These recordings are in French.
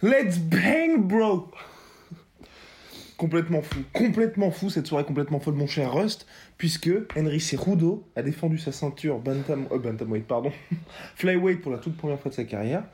Let's bang, bro! Complètement fou, complètement fou cette soirée complètement folle, mon cher Rust, puisque Henry Cejudo a défendu sa ceinture bantam, euh, bantamweight, pardon, flyweight pour la toute première fois de sa carrière,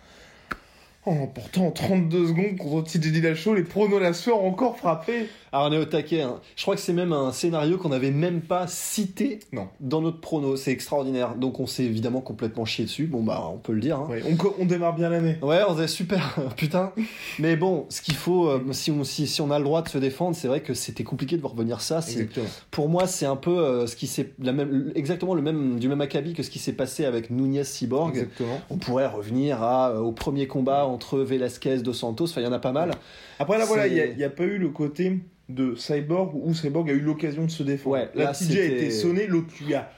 en remportant en 32 secondes contre TJ Dillashaw. Les pronos la soeur ont encore frappé. Alors on est au taquet. hein. Je crois que c'est même un scénario qu'on n'avait même pas cité Non. dans notre prono. C'est extraordinaire. Donc on s'est évidemment complètement chié dessus. Bon bah on peut le dire. hein. Ouais, on, démarre bien l'année. Ouais, on est super, putain. Mais bon, ce qu'il faut, euh, si, on, si, si on a le droit de se défendre, c'est vrai que c'était compliqué de voir venir ça. Exactement. Pour moi, c'est un peu euh, ce qui s'est, la même, exactement le même, du même acabit que ce qui s'est passé avec Nunez Cyborg. Exactement. On pourrait revenir à, euh, au premier combat entre Velasquez, Dos Santos. Enfin, il y en a pas mal. Après là, voilà, il n'y a, pas eu le côté de Cyborg où Cyborg a eu l'occasion de se défendre. Ouais, là, TJ a été sonné, l'autre lui a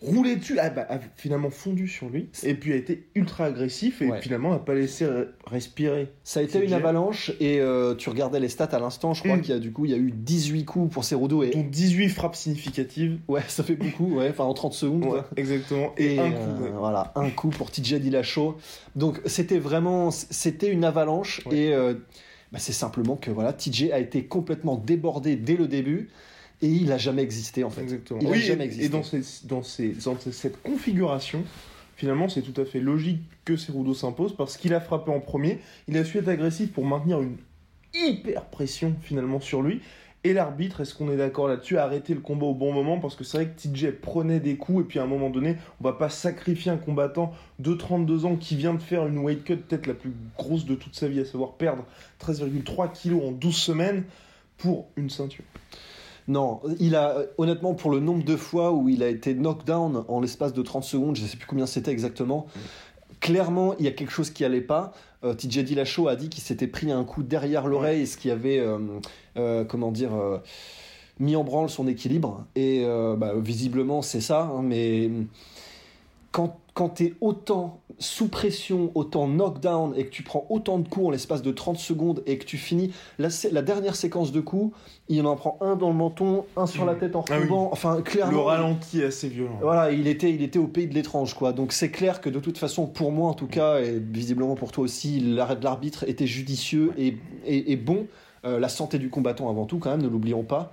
roulé dessus, a, bah, a finalement fondu sur lui, et puis a été ultra agressif, et Ouais. finalement n'a pas laissé re- respirer. Ça a été TJ. une avalanche et euh, tu regardais les stats à l'instant. Je crois Mm. qu'il y a du coup, il y a eu 18 coups pour Cerudo et dont 18 frappes significatives. ouais, ça fait beaucoup. Ouais, enfin en 30 secondes. Ouais, exactement. Et, Et un euh, coup. voilà, un coup pour TJ Dillashaw. Donc c'était vraiment, c'était une avalanche et euh, bah, c'est simplement que voilà, TJ a été complètement débordé dès le début et il a jamais existé en fait. Exactement. Il a oui, jamais et- existé. et dans, ces- dans, ces- dans cette configuration, finalement, c'est tout à fait logique que Cerudo s'impose parce qu'il a frappé en premier. Il a su être agressif pour maintenir une hyper pression finalement sur lui. Et l'arbitre, est-ce qu'on est d'accord là-dessus, a arrêté le combat au bon moment parce que c'est vrai que TJ prenait des coups et puis à un moment donné, on va pas sacrifier un combattant de 32 ans qui vient de faire une weight cut peut-être la plus grosse de toute sa vie, à savoir perdre 13,3 kilos en 12 semaines pour une ceinture. Non, il a honnêtement pour le nombre de fois où il a été knockdown en l'espace de 30 secondes, je sais plus combien c'était exactement. Clairement, il y a quelque chose qui allait pas. Euh, TJ Dillashaw a dit qu'il s'était pris un coup derrière l'oreille, ce qui avait, euh, euh, comment dire, mis en branle son équilibre. Et bah, visiblement, c'est ça. hein, mais quand, quand tu es autant sous pression, autant knockdown, et que tu prends autant de coups en l'espace de 30 secondes, et que tu finis la, dernière séquence de coups, il en prend un dans le menton, un sur la tête en Ah oui. Enfin, clairement. Le ralenti est assez violent. Voilà, il était, il était au pays de l'étrange, quoi. Donc c'est clair que de toute façon, pour moi en tout cas, et visiblement pour toi aussi, l'arrêt de l'arbitre était judicieux et, et, et bon. Euh, la santé du combattant avant tout, quand même, ne l'oublions pas.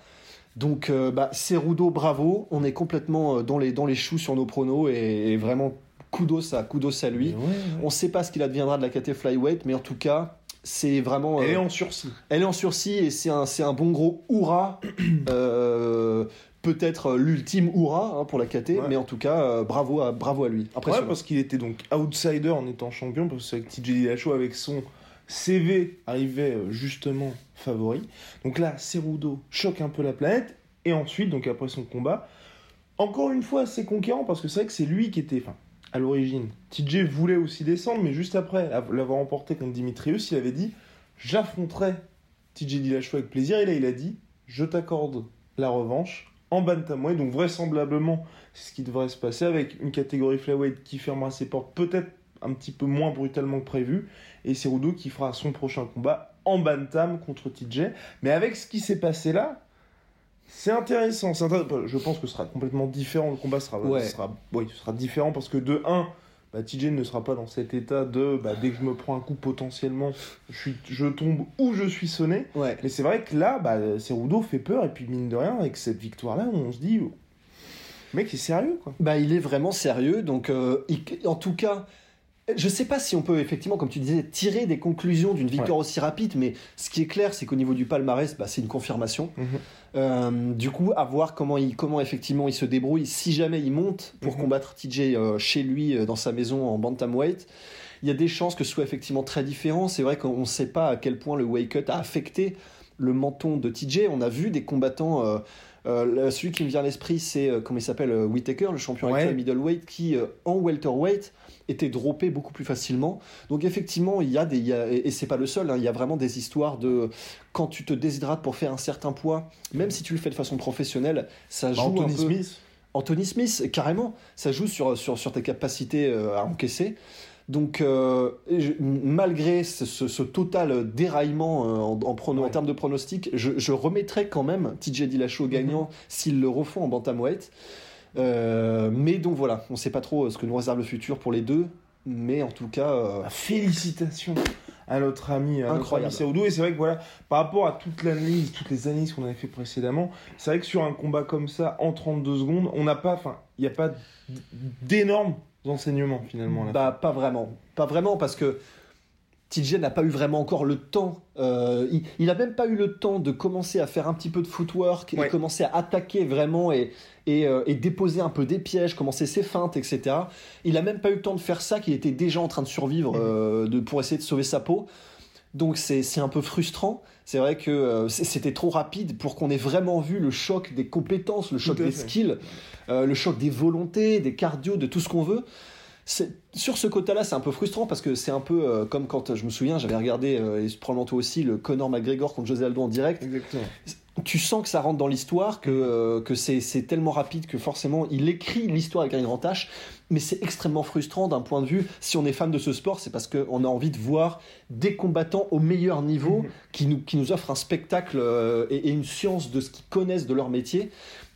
Donc, euh, bah, Cerudo, bravo. On est complètement euh, dans les, dans les choux sur nos pronos et, et vraiment kudos à, kudos à lui. Ouais, ouais. On ne sait pas ce qu'il adviendra de la KT Flyweight, mais en tout cas, c'est vraiment. Elle euh, est en sursis. elle est en sursis et c'est un, un bon gros hurrah. Euh, Peut-être euh, l'ultime hurrah hein, pour la KT, Ouais. mais en tout cas, euh, bravo, à, bravo à lui. Ouais, Impressionnant. parce qu'il était donc outsider en étant champion, parce que c'est vrai que TJ Dillashaw, avec son CV, arrivait euh, justement favori. Donc là, Cerudo choque un peu la planète, et ensuite, donc après son combat, encore une fois assez conquérant, parce que c'est vrai que c'est lui qui était, enfin, à l'origine, TJ voulait aussi descendre, mais juste après l'avoir emporté contre Dimitrius, il avait dit J'affronterai TJ Dillashaw avec plaisir, et là, il a dit Je t'accorde la revanche en bantamweight, donc vraisemblablement, c'est ce qui devrait se passer avec une catégorie flyweight qui fermera ses portes peut-être un petit peu moins brutalement que prévu, et Cerudo qui fera son prochain combat en bantam contre TJ. Mais avec ce qui s'est passé là, c'est intéressant. c'est intér- Je pense que ce sera complètement différent. Le combat sera, Ouais. sera, oui, ce sera différent parce que de 1, bah, TJ ne sera pas dans cet état de bah, dès que je me prends un coup potentiellement, je, suis, je tombe ou je suis sonné. Ouais. Mais c'est vrai que là, bah, Cerudo fait peur, et puis mine de rien, avec cette victoire-là, on se dit, oh, mec est sérieux, quoi. Bah, il est vraiment sérieux. Donc, euh, il- en tout cas, je sais pas si on peut effectivement, comme tu disais, tirer des conclusions d'une victoire aussi rapide, mais ce qui est clair, c'est qu'au niveau du palmarès, bah, c'est une confirmation. Mhm. Euh, du coup, à voir comment, il, comment effectivement il se débrouille si jamais il monte pour Mhm. combattre TJ euh, chez lui euh, dans sa maison en bantamweight. Il y a des chances que ce soit effectivement très différent. C'est vrai qu'on ne sait pas à quel point le weight cut a affecté le menton de TJ. On a vu des combattants. Euh, celui qui me vient à l'esprit, c'est euh, comment il s'appelle euh, Whittaker, le champion Ouais. actuel middleweight, qui en welterweight était droppé beaucoup plus facilement. Donc effectivement, il y a des, il y a- et c'est pas le seul. hein, il y a vraiment des histoires de quand tu te déshydrates pour faire un certain poids, même si tu le fais de façon professionnelle, ça joue Bah, Anthony un peu. Smith. Anthony Smith, carrément, ça joue sur, sur, sur tes capacités à encaisser. Donc, euh, je- malgré ce, ce- ce total déraillement euh, en, en, prono- en Ouais. termes de pronostic, je, je remettrais quand même TJ Dillashaw gagnant s'ils le refont en bantamweight. Euh, mais donc voilà, on ne sait pas trop ce que nous réserve le futur pour les deux. Mais en tout cas, euh, Bah, Félicitations à notre ami, à notre Incroyable. ami Cerudo. Et c'est vrai que voilà, par rapport à toute l'analyse, toutes les analyses qu'on avait fait précédemment, c'est vrai que sur un combat comme ça, en 32 secondes, on n'a pas, enfin, il n'y a pas d'énormes enseignements finalement. à la Bah, pas vraiment. Pas vraiment, parce que TJ n'a pas eu vraiment encore le temps. euh, il, il a même pas eu le temps de commencer à faire un petit peu de footwork et Ouais. commencer à attaquer vraiment et, et, euh, et déposer un peu des pièges, commencer ses feintes, etc. Il a même pas eu le temps de faire ça, qu'il était déjà en train de survivre Mhm. euh, de, pour essayer de sauver sa peau. Donc c'est un peu frustrant. C'est vrai que euh, c'était trop rapide pour qu'on ait vraiment vu le choc des compétences, le choc des fait. skills, euh, le choc des volontés, des cardio, de tout ce qu'on veut. Sur ce côté-là, c'est un peu frustrant parce que c'est un peu euh, comme quand je me souviens, j'avais regardé, et probablement toi aussi, le Conor McGregor contre José Aldo en direct. Exactement. Tu sens que ça rentre dans l'histoire, que, euh, que c'est c'est tellement rapide que forcément il écrit l'histoire avec un grand H, mais c'est extrêmement frustrant d'un point de vue, si on est fan de ce sport, c'est parce qu'on a envie de voir des combattants au meilleur niveau qui, nous, qui nous offrent un spectacle euh, et, et une science de ce qu'ils connaissent de leur métier.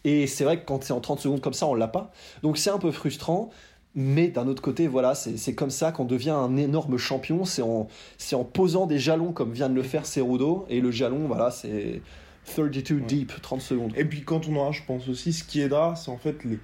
Et c'est vrai que quand c'est en 30 secondes comme ça, on l'a pas. Donc c'est un peu frustrant. Mais d'un autre côté, voilà, c'est c'est comme ça qu'on devient un énorme champion. C'est en, c'est en posant des jalons comme vient de le faire Cerudo. Et le jalon, voilà, c'est 32 deep, 30 secondes. Et puis quand on aura, je pense aussi, ce qui aidera, c'est en fait les,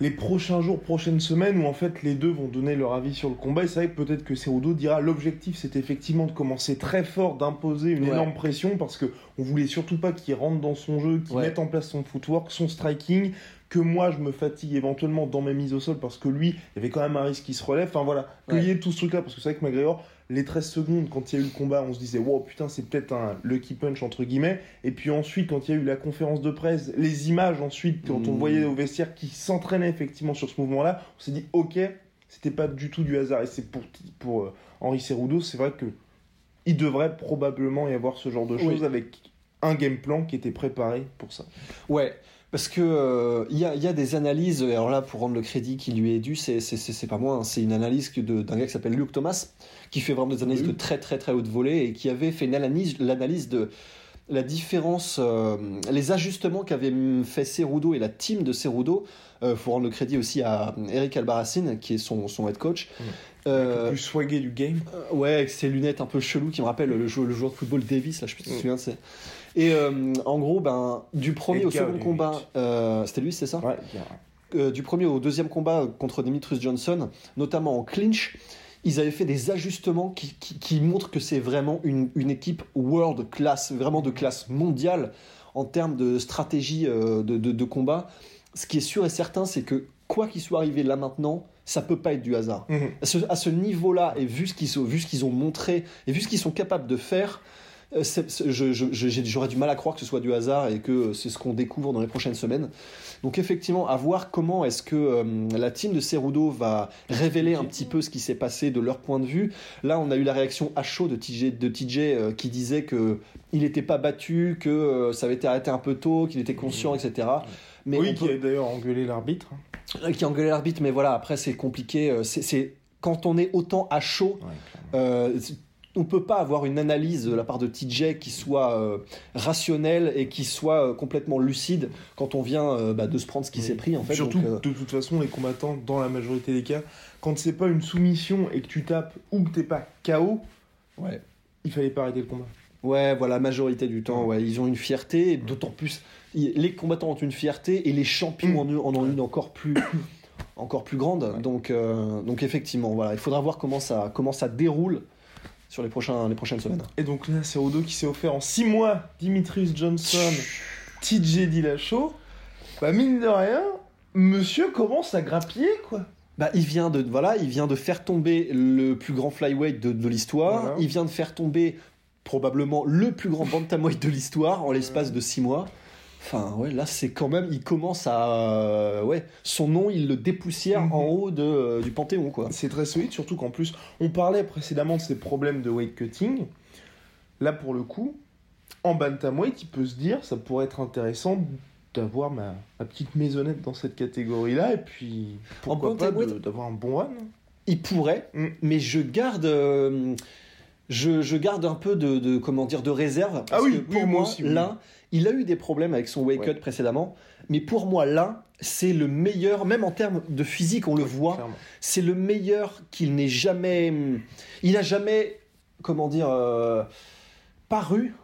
les prochains jours, prochaines semaines où en fait les deux vont donner leur avis sur le combat. Et c'est vrai que peut-être que Cerudo dira l'objectif c'est effectivement de commencer très fort, d'imposer une Ouais. énorme pression parce que on voulait surtout pas qu'il rentre dans son jeu, qu'il Ouais. mette en place son footwork, son striking, que moi je me fatigue éventuellement dans mes mises au sol parce que lui, il y avait quand même un risque qui se relève. Enfin voilà, qu'il y ait tout ce truc là parce que c'est vrai que McGregor, les 13 secondes quand il y a eu le combat, on se disait wow putain c'est peut-être un lucky punch entre guillemets. Et puis ensuite quand il y a eu la conférence de presse, les images ensuite quand on Mm. voyait au vestiaire qui s'entraînait effectivement sur ce mouvement là, on s'est dit ok c'était pas du tout du hasard et c'est pour pour euh, Henri Cerudo c'est vrai que il devrait probablement y avoir ce genre de Oui. choses avec un game plan qui était préparé pour ça. Ouais, parce que euh, il y, a, il y a des analyses, et alors là, pour rendre le crédit qui lui est dû, c'est, c'est, pas moi, hein, c'est une analyse d'un gars qui s'appelle Luke Thomas, qui fait vraiment des analyses Oui. de très très très haute volée, et qui avait fait l'analyse de la différence, euh, les ajustements qu'avait fait Cerudo et la team de Cerudo. Euh, faut rendre le crédit aussi à Eric Albarracin, qui est son, son head coach. Ouais. Euh, Le plus swagué du game. euh, Ouais, avec ses lunettes un peu chelou qui me rappellent le joueur, le joueur de football Davis, là, je sais pas si tu te Mm. souviens de ça. Et euh, en gros, ben, du premier au second combat, c'était lui, c'est ça? Ouais, Du premier au deuxième combat contre Demetrius Johnson, notamment en clinch, ils avaient fait des ajustements qui, qui- qui montrent que c'est vraiment une, une équipe world class, vraiment de classe mondiale en termes de stratégie euh, de, de- de combat. Ce qui est sûr et certain, c'est que quoi qu'il soit arrivé là maintenant, ça peut pas être du hasard Mhm. à ce, niveau-là, et vu ce qu'ils ont, vu ce qu'ils ont montré, et vu ce qu'ils sont capables de faire, euh, j'aurais du mal à croire que ce soit du hasard et que c'est ce qu'on découvre dans les prochaines semaines. Donc effectivement, à voir comment est-ce que euh, la team de Cerudo va révéler un petit peu ce qui s'est passé de leur point de vue. Là, on a eu la réaction à chaud de TJ, de TJ euh, qui disait que il n'était pas battu, que euh, ça avait été arrêté un peu tôt, qu'il était conscient, etc. Mais oui, qui a d'ailleurs engueulé l'arbitre. euh, qui engueulait l'arbitre, mais voilà, après c'est compliqué. euh, C'est quand on est autant à chaud, euh, on peut pas avoir une analyse de la part de TJ qui soit euh, rationnelle et qui soit euh, complètement lucide quand on vient euh, bah, de se prendre ce qui Oui. s'est pris en fait. Surtout, donc, de toute façon, les combattants, dans la majorité des cas, quand c'est pas une soumission et que tu tapes ou que t'es pas KO, ouais. il fallait pas arrêter le combat. Ouais, voilà, la majorité du temps, ouais, ils ont une fierté, d'autant plus, les combattants ont une fierté et les champions en, ont- en ont une encore plus, encore plus grande. Donc, euh, donc effectivement, voilà, il faudra voir comment ça, comment ça déroule sur les, prochains, les prochaines semaines. Et donc là, c'est Odo qui s'est offert en 6 mois Dimitrius Johnson, TJ Dillashaw. Bah, mine de rien, monsieur commence à grappiller, quoi. Bah, il vient de voilà, il vient de faire tomber le plus grand flyweight de, de l'histoire. Voilà. Il vient de faire tomber probablement le plus grand bantamweight de l'histoire en l'espace de 6 mois. Enfin, ouais, là, c'est quand même. Il commence à. euh, ouais, son nom, il le dépoussière Mhm. en haut de, euh, du Panthéon, quoi. C'est très solide, surtout qu'en plus, on parlait précédemment de ces problèmes de weight cutting. Là, pour le coup, en bantamweight, il peut se dire, ça pourrait être intéressant d'avoir ma, ma petite maisonnette dans cette catégorie-là, et puis pourquoi pas d'avoir un bon run. Il pourrait, Mm. mais je garde. euh, je, je garde un peu de, de- comment dire de réserve parce Ah oui, que oui, pour moi moi aussi, oui. là il a eu des problèmes avec son wake Ouais. cut précédemment mais pour moi là c'est le meilleur même en termes de physique on le voit c'est le meilleur qu'il n'ait jamais. Il n'a jamais, comment dire, euh, paru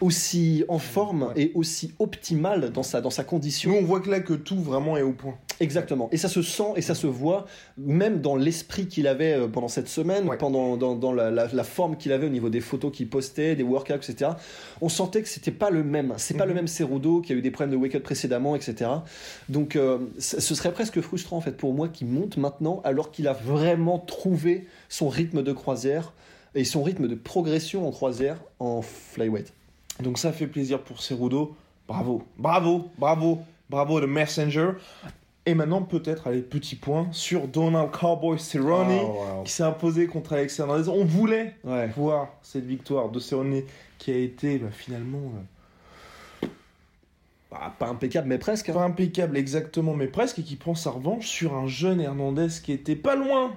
aussi en forme Ouais. et aussi optimal dans sa, dans sa Nous, condition. on voit que là, que tout vraiment est au point. Exactement. Et ça se sent et ça se voit, même dans l'esprit qu'il avait euh, pendant cette semaine, Ouais. pendant dans, dans la, la- la forme qu'il avait au niveau des photos qu'il postait, des workouts, etc. On sentait que c'était pas le même. C'est pas Mhm. le même Cerudo qui a eu des problèmes de wake up précédemment, etc. Donc, euh, ce serait presque frustrant en fait pour moi qu'il monte maintenant alors qu'il a vraiment trouvé son rythme de croisière et son rythme de progression en croisière en flyweight. Donc ça fait plaisir pour Cerudo. Bravo, bravo, bravo, bravo de Messenger. Et maintenant, peut-être, allez, petit point sur Donald Cowboy Cerrone, Ah, qui s'est imposé contre Alex Hernandez. On voulait Ouais. voir cette victoire de Cerrone qui a été bah, finalement euh, Bah, pas impeccable, mais presque. hein. pas impeccable exactement, mais presque, et qui prend sa revanche sur un jeune Hernandez qui était pas loin,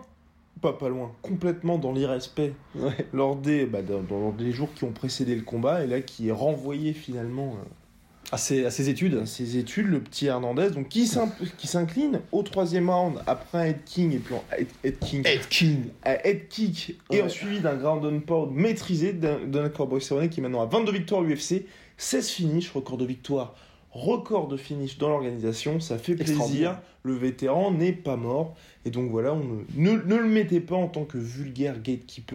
pas pas loin, complètement dans l'irrespect Ouais. lors des, bah, dans, dans les jours qui ont précédé le combat, et là qui est renvoyé finalement euh, À, ses, à ses études. à ses études, le petit Hernandez, donc qui s'incline au troisième round après un head king et king, Ed King. head kick et Ouais. suivi d'un ground and pound maîtrisé d'un Cowboy Cerrone qui est maintenant à 22 victoires à l'UFC, 16 finishes, record de victoire, record de finish dans l'organisation, ça fait plaisir. Le vétéran n'est pas mort et donc voilà, on ne, ne, ne le mettez pas en tant que vulgaire gatekeeper.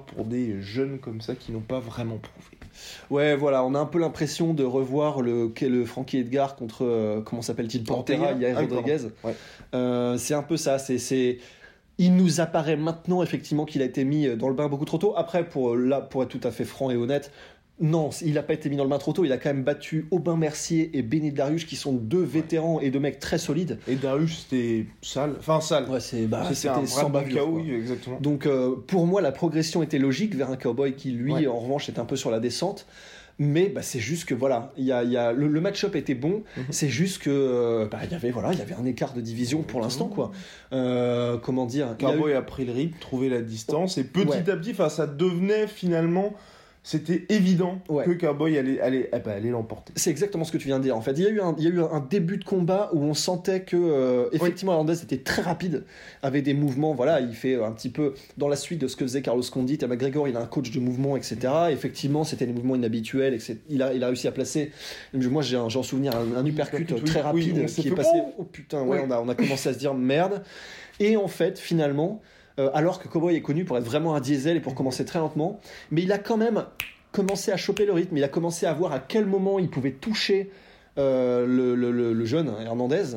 Pour des jeunes comme ça qui n'ont pas vraiment prouvé. Ouais, voilà, on a un peu l'impression de revoir le, le Frankie Edgar contre, euh, comment s'appelle-t-il, Pantera, Yair Ah. Rodriguez. Ouais. Euh, c'est un peu ça, c'est, c'est... Il nous apparaît maintenant effectivement qu'il a été mis dans le bain beaucoup trop tôt. Après, pour, là, pour être tout à fait franc et honnête, non, il n'a pas été mis dans le bain trop tôt. Il a quand même battu Aubin Mercier et Benny Darius, qui sont deux vétérans et deux mecs très solides. Et Darius, c'était sale. Enfin, sale. Ouais, c'est, bah, c'était un sans bavure, KO, exactement. Donc euh, pour moi, la progression était logique vers un cowboy qui, lui, Ouais. en revanche, est un peu sur la descente. Mais bah, c'est juste que voilà, il y a, y a- le, le match-up était bon. Mhm. C'est juste que euh, bah, il y avait voilà, il y avait un écart de division pour l'instant quoi. Euh, comment dire a eu- Cowboy a pris le rythme, trouvé la distance, et petit Ouais. à petit, ça devenait finalement, c'était évident Ouais. que Cowboy allait, allait, eh ben, allait l'emporter. C'est exactement ce que tu viens de dire. En fait, il y a eu un, il y a eu un début de combat où on sentait que euh, effectivement Hernandez était très rapide, avait des mouvements. Voilà, il fait un petit peu dans la suite de ce que faisait Carlos Condit. Et McGregor, il a un coach de mouvement, etc. Effectivement, c'était des mouvements inhabituels. etc. Il a, il a réussi à placer. Moi, j'ai un, j'en souvenir un, un uppercut oui. très rapide qui est passé. oh Oh putain, ouais, Ouais. on a, on a commencé à se dire merde. Et en fait, finalement, euh, alors que Cowboy est connu pour être vraiment un diesel et pour commencer très lentement, mais il a quand même commencé à choper le rythme. Il a commencé à voir à quel moment il pouvait toucher euh, le, le- le- le jeune Hernandez.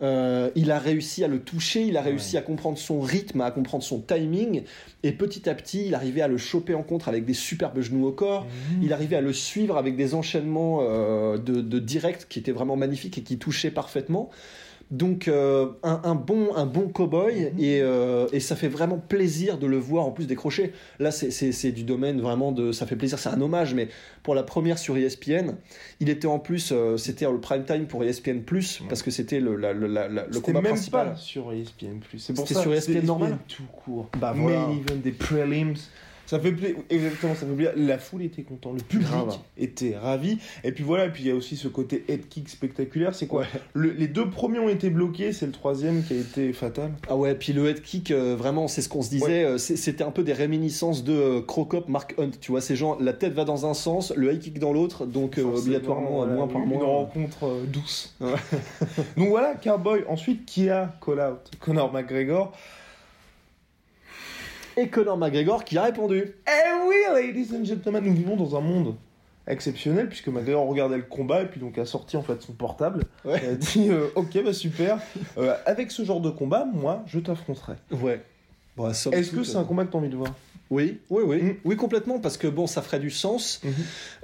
Euh, il a réussi à le toucher, il a réussi à comprendre son rythme, à comprendre son timing, et petit à petit, il arrivait à le choper en contre avec des superbes genoux au corps. Il arrivait à le suivre avec des enchaînements euh, de, de direct qui étaient vraiment magnifiques et qui touchaient parfaitement. Donc euh, un, un bon un bon cowboy et, euh, et ça fait vraiment plaisir de le voir en plus décrocher. Là c'est- c'est c'est du domaine vraiment de ça fait plaisir, c'est un hommage mais pour la première sur ESPN, il était en plus euh, c'était le prime time pour ESPN Plus parce que c'était le la- le, la- la- le combat même principal. pas sur ESPN+. C'est pour C'était ça sur ESPN normal tout court. Bah, voilà. Main event des prelims. Ça fait plaisir, exactement, ça fait plaisir. La foule était contente, le public Grave. était ravi. Et puis voilà, et puis il y a aussi ce côté head kick spectaculaire. C'est quoi Le- Les deux premiers ont été bloqués, c'est le troisième qui a été fatal. Ah ouais, puis le head kick, euh, vraiment, c'est ce qu'on se disait, euh, c'était un peu des réminiscences de euh, Crocop, Mark Hunt, tu vois, ces gens, la tête va dans un sens, le high kick dans l'autre, donc euh, obligatoirement, moins par une moins. rencontre euh, douce. Donc voilà, Cowboy. Ensuite, qui a call out Conor McGregor. Et Conor McGregor qui a répondu. Eh oui, ladies and gentlemen, nous vivons dans un monde exceptionnel puisque McGregor regardait le combat et puis donc a sorti en fait son portable. Ouais. Il a dit euh, ok bah super. Euh, avec ce genre de combat, moi je t'affronterai. Ouais. Bon, Est-ce que c'est un combat que t'as envie de voir Oui, oui, oui. Mm. Oui, complètement, parce que bon, ça ferait du sens. Mhm.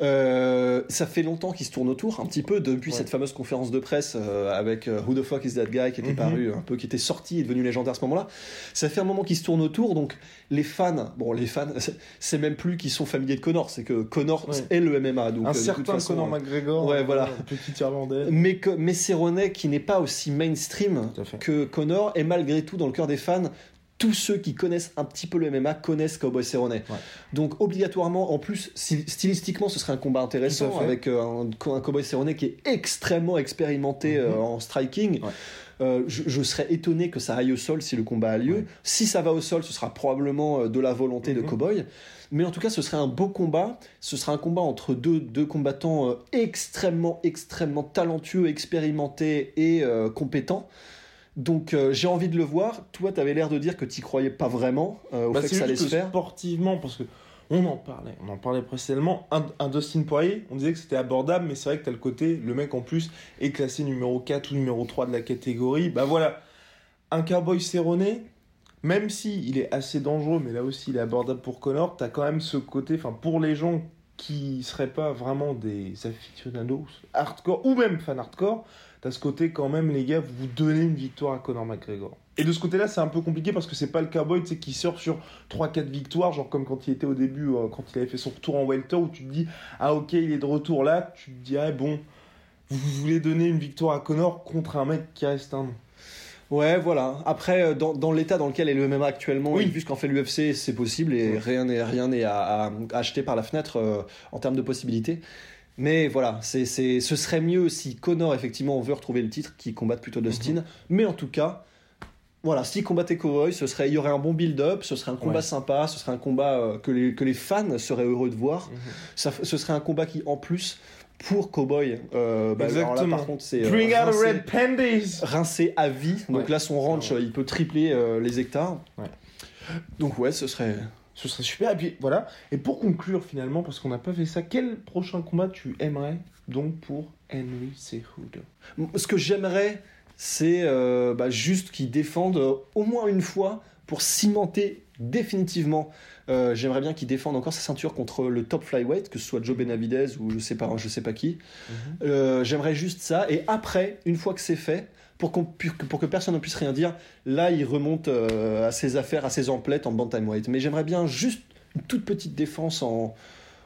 Euh, ça fait longtemps qu'il se tourne autour, un petit peu, depuis Ouais. cette fameuse conférence de presse euh, avec euh, Who the fuck is that guy qui était Mhm. paru, un peu, qui était sorti et devenu légendaire à ce moment-là. Ça fait un moment qu'il se tourne autour, donc les fans, bon, les fans, c'est- même plus qu'ils sont familiers de Connor, c'est que Connor Ouais. est le MMA. Donc, Un euh, certain façon, Conor euh, McGregor. ouais, voilà. euh, Petit irlandais. mais, mais Cerrone, qui n'est pas aussi mainstream que Connor, et malgré tout, dans le cœur des fans, tous ceux qui connaissent un petit peu le MMA connaissent Cowboy Cerrone. Donc obligatoirement, en plus, styl- stylistiquement, ce serait un combat intéressant avec euh, un, un Cowboy Cerrone qui est extrêmement expérimenté euh, Mhm. en striking. Ouais. Euh, je, je serais étonné que ça aille au sol si le combat a lieu. Ouais. Si ça va au sol, ce sera probablement euh, de la volonté de Mhm. Cowboy. Mais en tout cas, ce serait un beau combat. Ce sera un combat entre deux, deux combattants euh, extrêmement, extrêmement talentueux, expérimentés et euh, compétents. Donc euh, j'ai envie de le voir. Toi, tu avais l'air de dire que tu croyais pas vraiment euh, au Bah, fait que ça allait se faire. sportivement, parce que on en parlait, on en parlait précédemment. Un, un Dustin Poirier, on disait que c'était abordable, mais c'est vrai que t'as le côté, le mec en plus est classé numéro 4 ou numéro 3 de la catégorie. Bah voilà, un cowboy serronné, même si il est assez dangereux, mais là aussi il est abordable pour Connor, t'as quand même ce côté, enfin pour les gens qui seraient pas vraiment des aficionados hardcore ou même fan hardcore, t'as ce côté quand même les gars, vous donnez une victoire à Conor McGregor. Et de ce côté-là, c'est un peu compliqué parce que c'est pas le cowboy tu sais, qui sort sur 3-4 victoires, genre comme quand il était au début, euh, quand il avait fait son retour en welter, où tu te dis, ah ok, il est de retour là, tu te dirais, bon, vous voulez donner une victoire à Connor contre un mec qui reste un nom. Ouais, voilà. Après, euh, dans, dans l'état dans lequel est le MMA actuellement, Oui. vu ce qu'en fait l'UFC, c'est possible et rien n'est rien n'est à acheter par la fenêtre euh, en termes de possibilités. Mais voilà, c'est, c'est, ce serait mieux si Connor effectivement veut retrouver le titre, qu'il combatte plutôt Dustin. Mhm. Mais en tout cas, voilà, s'il combattait Cowboy, ce serait, il y aurait un bon build-up, ce serait un combat Ouais. sympa, ce serait un combat euh, que, les, que les fans seraient heureux de voir. Mhm. Ça, ce serait un combat qui, en plus, pour Cowboy, euh, bah, alors là, Exactement. par contre, c'est euh, Bring out rincé- red panties rincé à vie. Donc Ouais. là, son ranch, ouais. il peut tripler euh, les hectares. Ouais. Donc ouais, ce serait. Ce serait super. Et puis voilà. Et pour conclure finalement, parce qu'on n'a pas fait ça, quel prochain combat tu aimerais donc pour Henry Cejudo? Ce que j'aimerais, c'est euh, bah, juste qu'ils défendent euh, au moins une fois pour cimenter définitivement. Euh, J'aimerais bien qu'ils défendent encore sa ceinture contre le top flyweight, que ce soit Joe Benavidez ou je sais pas, je sais pas qui. Euh, J'aimerais juste ça. Et après, une fois que c'est fait, pour, qu'on pu- pour que personne ne puisse rien dire, là, il remonte euh, à ses affaires, à ses emplettes en bantamweight. Mais j'aimerais bien juste une toute petite défense en,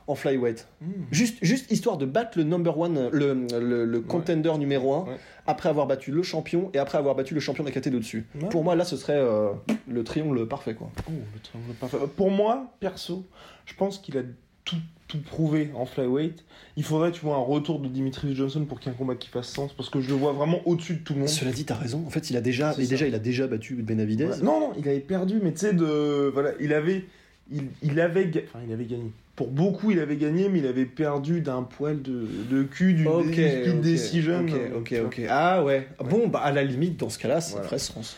en flyweight. Mhm. Juste, juste histoire de battre le number one, le, le, le contender numéro 1, Ouais. après avoir battu le champion et après avoir battu le champion de la dessus. Ouais. Pour moi, là, ce serait euh, le triangle parfait. Quoi. Oh, le triangle parfait. Pour moi, perso, je pense qu'il a tout, tout prouvé en flyweight. Il faudrait, tu vois, un retour de Dimitri Johnson pour qu'il y ait un combat qui fasse sens, parce que je le vois vraiment au-dessus de tout le monde. Cela dit, t'as raison. En fait, il a déjà, et déjà, il a déjà battu Benavidez. Voilà. Non, non, il avait perdu, mais tu sais, de... voilà, il avait, il, il avait, enfin, il avait gagné. Pour beaucoup, il avait gagné, mais il avait perdu d'un poil de, de cul, d'une Ok, d'une speed ok, decision. ok, ok. Ah ouais. Bon, bah à la limite, dans ce cas-là, ça Voilà. ferait sens.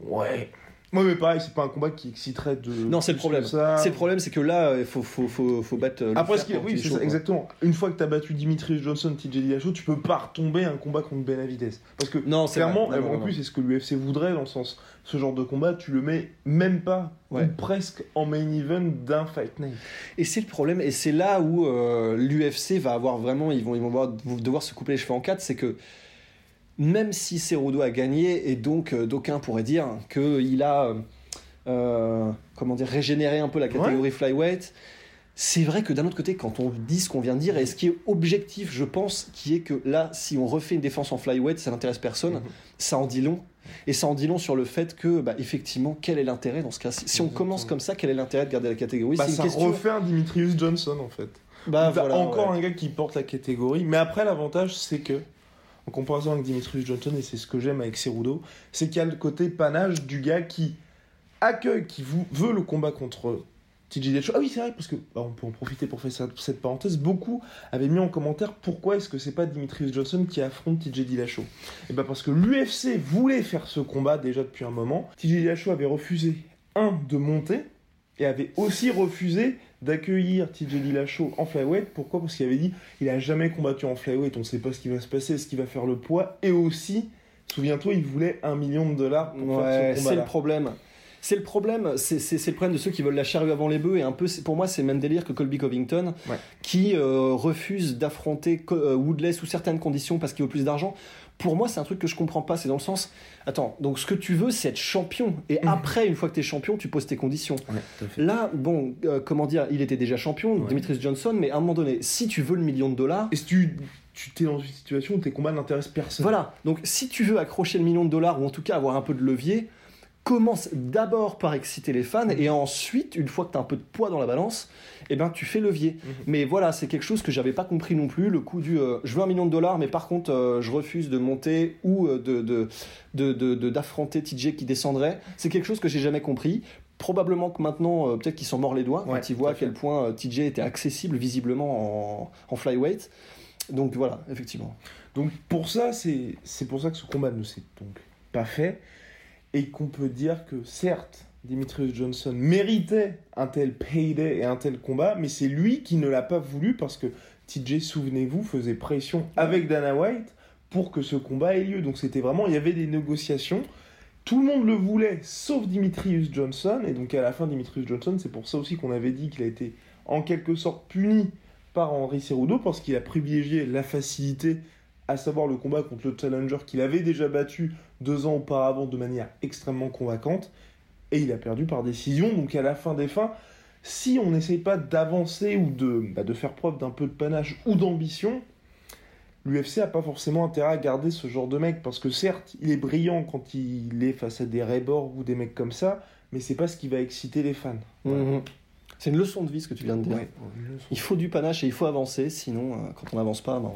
Ouais. Ouais, mais pareil, c'est pas un combat qui exciterait de. Non, c'est le problème. C'est le problème, c'est que là, il faut, faut, faut, faut battre. euh, le Après, ce oui, c'est ça, quoi. exactement. Une fois que t'as battu Dimitri Johnson, TJ Dillashaw, tu peux pas retomber un combat contre Benavidez. Parce que Non, clairement. Non, en non, non. plus, c'est ce que l'UFC voudrait dans le sens, ce genre de combat, tu le mets même pas Ouais. ou presque en main event d'un fight night. Et c'est le problème, et c'est là où euh, l'UFC va avoir vraiment, ils vont, ils vont devoir, devoir se couper les cheveux en quatre, c'est que même si Cerudo a gagné, et donc euh, d'aucuns pourraient dire qu'il a, euh, euh, comment dire, régénéré un peu la catégorie flyweight, c'est vrai que d'un autre côté, quand on dit ce qu'on vient de dire, et ce qui est objectif, je pense, qui est que là, si on refait une défense en flyweight, ça n'intéresse personne, Mhm. ça en dit long. Et ça en dit long sur le fait que, bah, effectivement, quel est l'intérêt dans ce cas Si on commence comme ça, quel est l'intérêt de garder la catégorie? Bah, une ça question. refait un Dimitrius Johnson en fait. Bah, voilà, encore ouais. un gars qui porte la catégorie. Mais après, l'avantage, c'est que, en comparaison avec Dimitrius Johnson, et c'est ce que j'aime avec Cerudo, c'est qu'il y a le côté panache du gars qui accueille, qui vou- veut le combat contre TJ Dillashaw. Ah oui, c'est vrai, parce que bah, on peut en profiter pour faire cette, parenthèse. Beaucoup avaient mis en commentaire pourquoi est-ce que c'est pas Dimitrius Johnson qui affronte TJ Dillashaw. Et bah parce que l'UFC voulait faire ce combat déjà depuis un moment. TJ Dillashaw avait refusé un de monter et avait aussi refusé d'accueillir TJ Dillashaw en flyweight. Pourquoi? Parce qu'il avait dit il a jamais combattu en flyweight, on ne sait pas ce qui va se passer, est-ce qu'il va faire le poids et aussi Souviens-toi, il voulait un million de dollars pour Ouais, faire ce c'est le problème. C'est le problème, c'est le problème de ceux qui veulent la charrue avant les bœufs et un peu, pour moi, c'est même délire que Colby Covington, Ouais. qui euh, refuse d'affronter euh, Woodley sous certaines conditions parce qu'il veut plus d'argent. Pour moi, c'est un truc que je comprends pas. C'est dans le sens, attends, donc ce que tu veux, c'est être champion. Et Mhm. après, une fois que tu es champion, tu poses tes conditions. Ouais. Là, bon, euh, comment dire, il était déjà champion, Ouais. Demetrius Johnson, mais à un moment donné, si tu veux le million de dollars, Et si tu tu t'es dans une situation où tes combats n'intéressent personne. voilà, donc si tu veux accrocher le million de dollars ou en tout cas avoir un peu de levier, commence d'abord par exciter les fans et ensuite, une fois que tu as un peu de poids dans la balance, eh ben tu fais levier. Mhm. Mais voilà, c'est quelque chose que j'avais pas compris non plus, le coup du euh, je veux un million de dollars, mais par contre euh, je refuse de monter ou euh, de, de, de, de- de- d'affronter TJ qui descendrait. C'est quelque chose que j'ai jamais compris. Probablement que maintenant, peut-être qu'ils sont morts les doigts Ouais, quand ils voient à quel point TJ était accessible visiblement en, en flyweight. Donc voilà, effectivement. Donc pour ça, c'est c'est pour ça que ce combat ne s'est donc pas fait et qu'on peut dire que certes, Dimitrius Johnson méritait un tel payday et un tel combat, mais c'est lui qui ne l'a pas voulu parce que TJ, souvenez-vous, faisait pression avec Dana White pour que ce combat ait lieu. Donc c'était vraiment, il y avait des négociations. Tout le monde le voulait, sauf Dimitrius Johnson. Et donc à la fin, Dimitrius Johnson, c'est pour ça aussi qu'on avait dit qu'il a été en quelque sorte puni par Henri Cerudo parce qu'il a privilégié la facilité, à savoir le combat contre le challenger qu'il avait déjà battu deux ans auparavant de manière extrêmement convaincante. Et il a perdu par décision. Donc à la fin des fins, si on n'essaye pas d'avancer ou de, bah, de faire preuve d'un peu de panache ou d'ambition, l'UFC a pas forcément intérêt à garder ce genre de mec parce que certes, il est brillant quand il est face à des Rebor ou des mecs comme ça, mais c'est pas ce qui va exciter les fans. Mhm. C'est une leçon de vie ce que tu viens de dire. Ouais. Il faut du panache et il faut avancer, sinon euh, quand on n'avance pas, ben,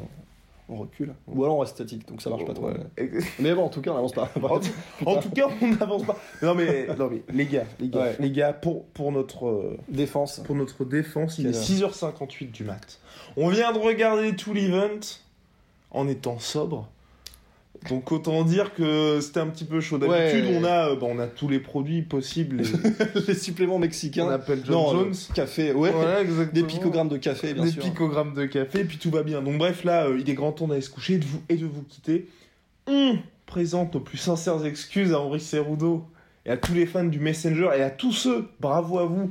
on, recule. Ou alors on reste statique, donc ça marche pas trop. Ouais. Mais bon, en tout cas, on n'avance pas. En, tout cas, on n'avance pas. Non mais, non mais les gars, les gars, Ouais. les gars, pour, pour notre euh, Défense. pour notre défense, il est heure 6h58 du mat. On vient de regarder tout l'event en étant sobre. Donc autant dire que c'était un petit peu chaud. D'habitude, Ouais. on a euh, bah, on a tous les produits possibles. Les suppléments mexicains. on appelle John non, Jones. café, ouais. Voilà. Des picogrammes de café, bien des sûr. picogrammes de café, et puis tout va bien. Donc bref, là, euh, il est grand temps d'aller se coucher et de vous, et de vous quitter. On présente nos plus sincères excuses à Henri Cerudo et à tous les fans du Messenger et à tous ceux, bravo à vous,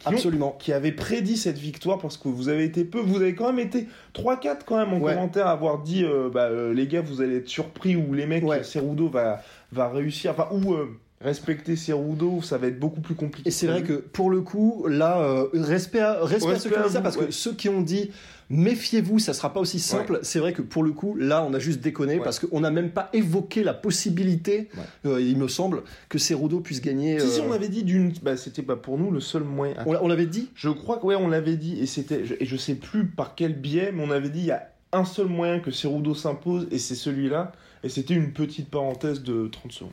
qui, ont- Absolument. qui avaient prédit cette victoire parce que vous avez été peu, vous avez quand même été 3-4 quand même en Ouais. commentaire à avoir dit euh, bah, euh, les gars vous allez être surpris ou les mecs Ouais. Cerudo va, va réussir, enfin ou euh, respecter Cerudo ça va être beaucoup plus compliqué. Et c'est vrai que pour le coup, là, euh, respect à, respect à ceux qui ont à dit ça, parce ouais. que ceux qui ont dit méfiez-vous, ça sera pas aussi simple, c'est vrai que pour le coup, là, on a juste déconné, Ouais. parce qu'on n'a même pas évoqué la possibilité, euh, il me semble, que Cerudo puisse gagner. Si, si, euh, on avait dit d'une. Bah, c'était pas pour nous le seul moyen. on l'a- on l'avait dit? Je crois que ouais, on l'avait dit et c'était je- et je sais plus par quel biais, mais on avait dit il y a un seul moyen que Cerudo s'impose et c'est celui-là. Et c'était une petite parenthèse de 30 secondes.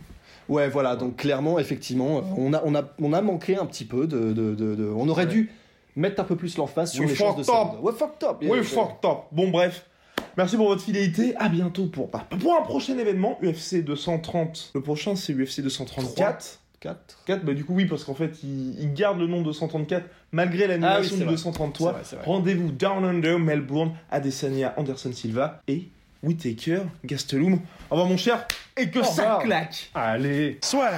Ouais, voilà, donc clairement, effectivement, on a, on a, on a manqué un petit peu de. de, de- de- on aurait Ouais. dû mettre un peu plus l'emphase sur We les chances de. Cerudo. Ouais, fucked up. Oui, fuck top. Bon, bref. Merci pour votre fidélité. À bientôt pour, bah, pour un prochain événement, UFC 230. Le prochain, c'est UFC 234. 4. 4, bah du coup, oui, parce qu'en fait, il, il garde le nom 234 malgré Ah oui, l'annulation c'est du vrai. 233. C'est vrai, c'est vrai. Rendez-vous Down Under, Melbourne, Adesanya, Anderson Silva et Whitaker, Gastelum. Au revoir, mon cher, et que Au ça revoir. claque Allez. Soit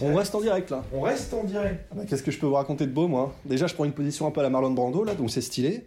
On reste en direct là. On reste en direct. Ah bah, Qu'est-ce que je peux vous raconter de beau, moi? Déjà, je prends une position un peu à la Marlon Brando, là, donc c'est stylé.